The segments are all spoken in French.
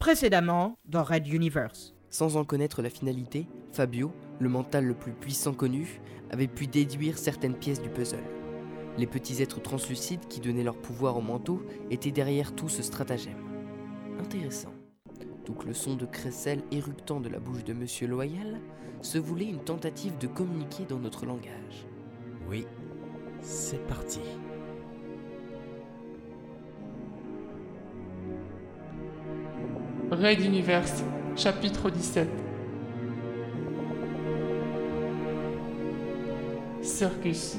précédemment dans Red Universe. Sans en connaître la finalité, Fabio, le mental le plus puissant connu, avait pu déduire certaines pièces du puzzle. Les petits êtres translucides qui donnaient leur pouvoir au manteau étaient derrière tout ce stratagème. Intéressant. Donc le son de crécelle éructant de la bouche de Monsieur Loyal se voulait une tentative de communiquer dans notre langage. Oui, c'est parti. Raid Universe, chapitre 17. Circus.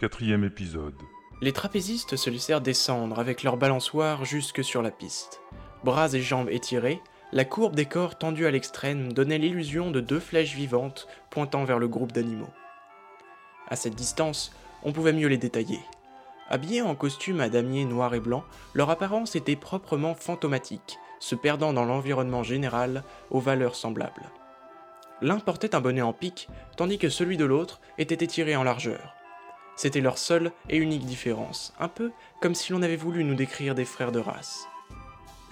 Quatrième épisode. Les trapézistes se laissèrent descendre avec leur balançoire jusque sur la piste. Bras et jambes étirés, la courbe des corps tendus à l'extrême donnait l'illusion de deux flèches vivantes pointant vers le groupe d'animaux. À cette distance, on pouvait mieux les détailler. Habillés en costume à damier noir et blanc, leur apparence était proprement fantomatique, se perdant dans l'environnement général aux valeurs semblables. L'un portait un bonnet en pique, tandis que celui de l'autre était étiré en largeur. C'était leur seule et unique différence, un peu comme si l'on avait voulu nous décrire des frères de race.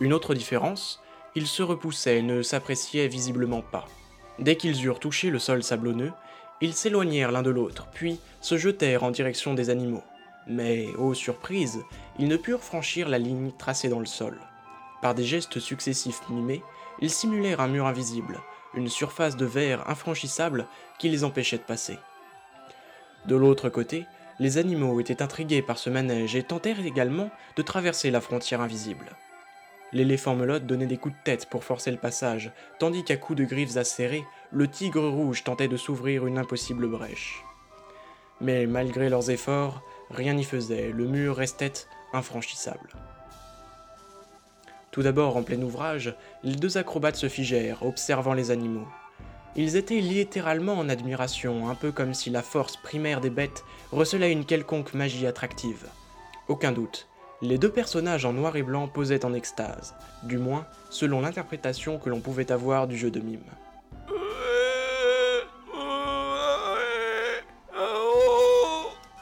Une autre différence, ils se repoussaient et ne s'appréciaient visiblement pas. Dès qu'ils eurent touché le sol sablonneux, ils s'éloignèrent l'un de l'autre, puis se jetèrent en direction des animaux. Mais, ô surprise, ils ne purent franchir la ligne tracée dans le sol. Par des gestes successifs mimés, ils simulèrent un mur invisible, une surface de verre infranchissable qui les empêchait de passer. De l'autre côté, les animaux étaient intrigués par ce manège et tentèrent également de traverser la frontière invisible. L'éléphant melotte donnait des coups de tête pour forcer le passage, tandis qu'à coups de griffes acérées, le tigre rouge tentait de s'ouvrir une impossible brèche. Mais malgré leurs efforts, rien n'y faisait, le mur restait infranchissable. Tout d'abord, en plein ouvrage, les deux acrobates se figèrent, observant les animaux. Ils étaient littéralement en admiration, un peu comme si la force primaire des bêtes recelait une quelconque magie attractive. Aucun doute, les deux personnages en noir et blanc posaient en extase, du moins selon l'interprétation que l'on pouvait avoir du jeu de mime.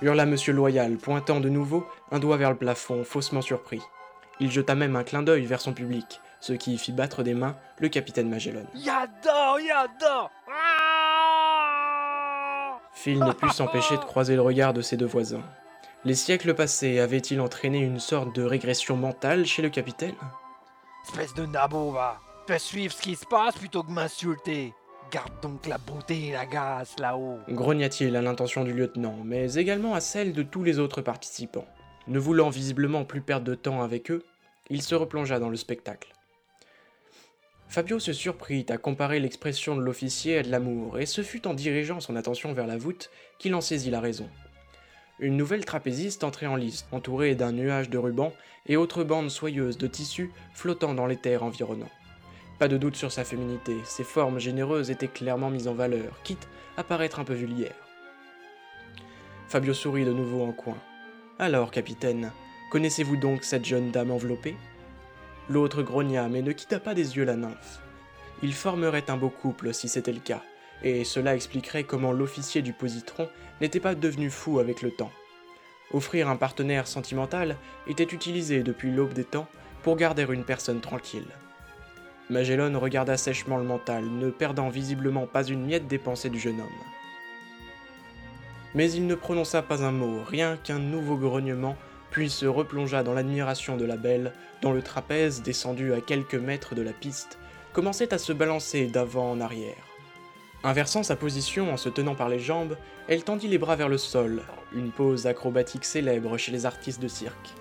Hurla Monsieur Loyal, pointant de nouveau un doigt vers le plafond, faussement surpris. Il jeta même un clin d'œil vers son public, ce qui fit battre des mains le capitaine Magellan. Yador, Yador Phil ne put s'empêcher de croiser le regard de ses deux voisins. Les siècles passés avaient-ils entraîné une sorte de régression mentale chez le capitaine? Espèce de nabo, va Fais suivre ce qui se passe plutôt que m'insulter Garde donc la beauté et la gaze là-haut grogna-t-il à l'intention du lieutenant, mais également à celle de tous les autres participants. Ne voulant visiblement plus perdre de temps avec eux, il se replongea dans le spectacle. Fabio se surprit à comparer l'expression de l'officier à de l'amour, et ce fut en dirigeant son attention vers la voûte qu'il en saisit la raison. Une nouvelle trapéziste entrait en lice, entourée d'un nuage de rubans et autres bandes soyeuses de tissu flottant dans les terres environnants. Pas de doute sur sa féminité, ses formes généreuses étaient clairement mises en valeur, quitte à paraître un peu vulgaire. Fabio sourit de nouveau en coin. Alors, capitaine, connaissez-vous donc cette jeune dame enveloppée? L'autre grogna, mais ne quitta pas des yeux la nymphe. Ils formeraient un beau couple si c'était le cas, et cela expliquerait comment l'officier du positron n'était pas devenu fou avec le temps. Offrir un partenaire sentimental était utilisé depuis l'aube des temps pour garder une personne tranquille. Magellan regarda sèchement le mental, ne perdant visiblement pas une miette des pensées du jeune homme. Mais il ne prononça pas un mot, rien qu'un nouveau grognement, puis se replongea dans l'admiration de la belle, dont le trapèze, descendu à quelques mètres de la piste, commençait à se balancer d'avant en arrière. Inversant sa position en se tenant par les jambes, elle tendit les bras vers le sol, une pose acrobatique célèbre chez les artistes de cirque.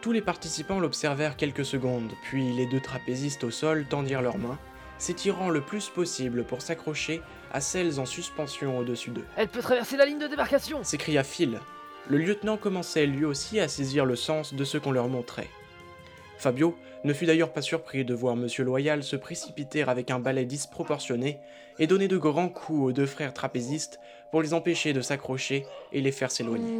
Tous les participants l'observèrent quelques secondes, puis les deux trapézistes au sol tendirent leurs mains, s'étirant le plus possible pour s'accrocher à celles en suspension au-dessus d'eux. Elle peut traverser la ligne de démarcation S'écria Phil. Le lieutenant commençait lui aussi à saisir le sens de ce qu'on leur montrait. Fabio ne fut d'ailleurs pas surpris de voir Monsieur Loyal se précipiter avec un balai disproportionné et donner de grands coups aux deux frères trapézistes pour les empêcher de s'accrocher et les faire s'éloigner.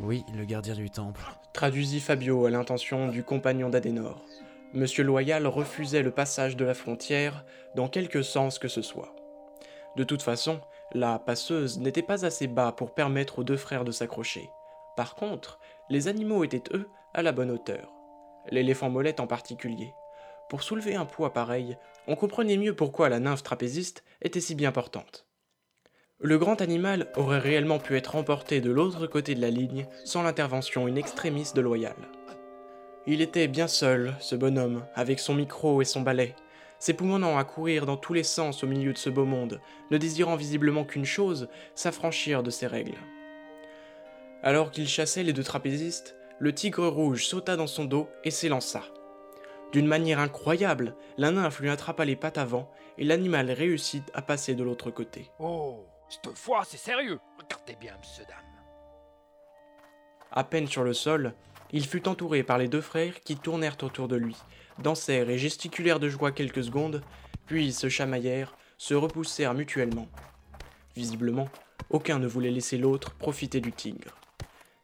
Oui, le gardien du temple. Traduisit Fabio à l'intention du compagnon d'Adenor. Monsieur Loyal refusait le passage de la frontière dans quelque sens que ce soit. De toute façon, la passeuse n'était pas assez bas pour permettre aux deux frères de s'accrocher. Par contre, les animaux étaient, eux, à la bonne hauteur. L'éléphant molette en particulier. Pour soulever un poids pareil, on comprenait mieux pourquoi la nymphe trapéziste était si bien portante. Le grand animal aurait réellement pu être emporté de l'autre côté de la ligne sans l'intervention in extremis de Loyal. Il était bien seul, ce bonhomme, avec son micro et son balai, s'époumonant à courir dans tous les sens au milieu de ce beau monde, ne désirant visiblement qu'une chose, s'affranchir de ses règles. Alors qu'il chassait les deux trapézistes, le tigre rouge sauta dans son dos et s'élança. D'une manière incroyable, la nymphe lui attrapa les pattes avant et l'animal réussit à passer de l'autre côté. Oh, cette fois c'est sérieux. Regardez bien, monsieur dame. À peine sur le sol, il fut entouré par les deux frères qui tournèrent autour de lui, dansèrent et gesticulèrent de joie quelques secondes, puis se chamaillèrent, se repoussèrent mutuellement. Visiblement, aucun ne voulait laisser l'autre profiter du tigre.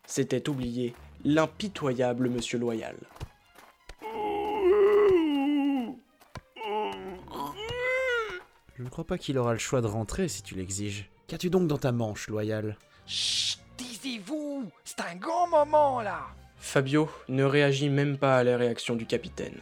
C'était oublié l'impitoyable Monsieur Loyal. Je ne crois pas qu'il aura le choix de rentrer si tu l'exiges. Qu'as-tu donc dans ta manche, loyal? Chut, taisez-vous C'est un grand moment là Fabio ne réagit même pas à la réaction du capitaine.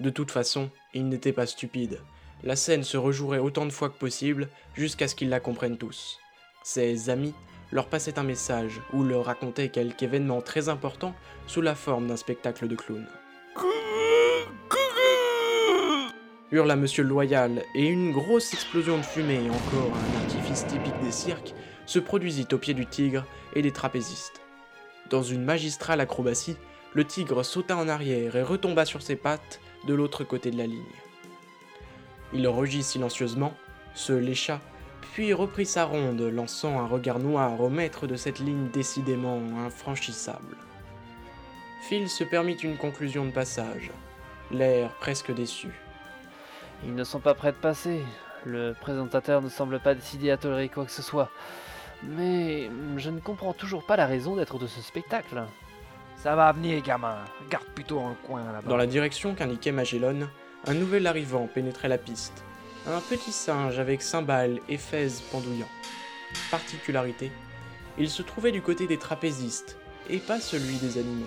De toute façon, il n'était pas stupide. La scène se rejouerait autant de fois que possible jusqu'à ce qu'ils la comprennent tous. Ses amis leur passaient un message ou leur racontaient quelque événement très important sous la forme d'un spectacle de clown. Hurla Monsieur Loyal, et une grosse explosion de fumée encore un artifice typique des cirques se produisit au pied du tigre et des trapézistes. Dans une magistrale acrobatie, le tigre sauta en arrière et retomba sur ses pattes de l'autre côté de la ligne. Il rugit silencieusement, se lécha, puis reprit sa ronde, lançant un regard noir au maître de cette ligne décidément infranchissable. Phil se permit une conclusion de passage, l'air presque déçu. Ils ne sont pas prêts de passer. Le présentateur ne semble pas décidé à tolérer quoi que ce soit. Mais je ne comprends toujours pas la raison d'être de ce spectacle. Ça va venir, gamin. Regarde plutôt dans le coin là-bas. Dans la direction qu'indiquait Magellan, un nouvel arrivant pénétrait la piste. Un petit singe avec cymbales et fez pendouillant. Particularité, il se trouvait du côté des trapézistes et pas celui des animaux.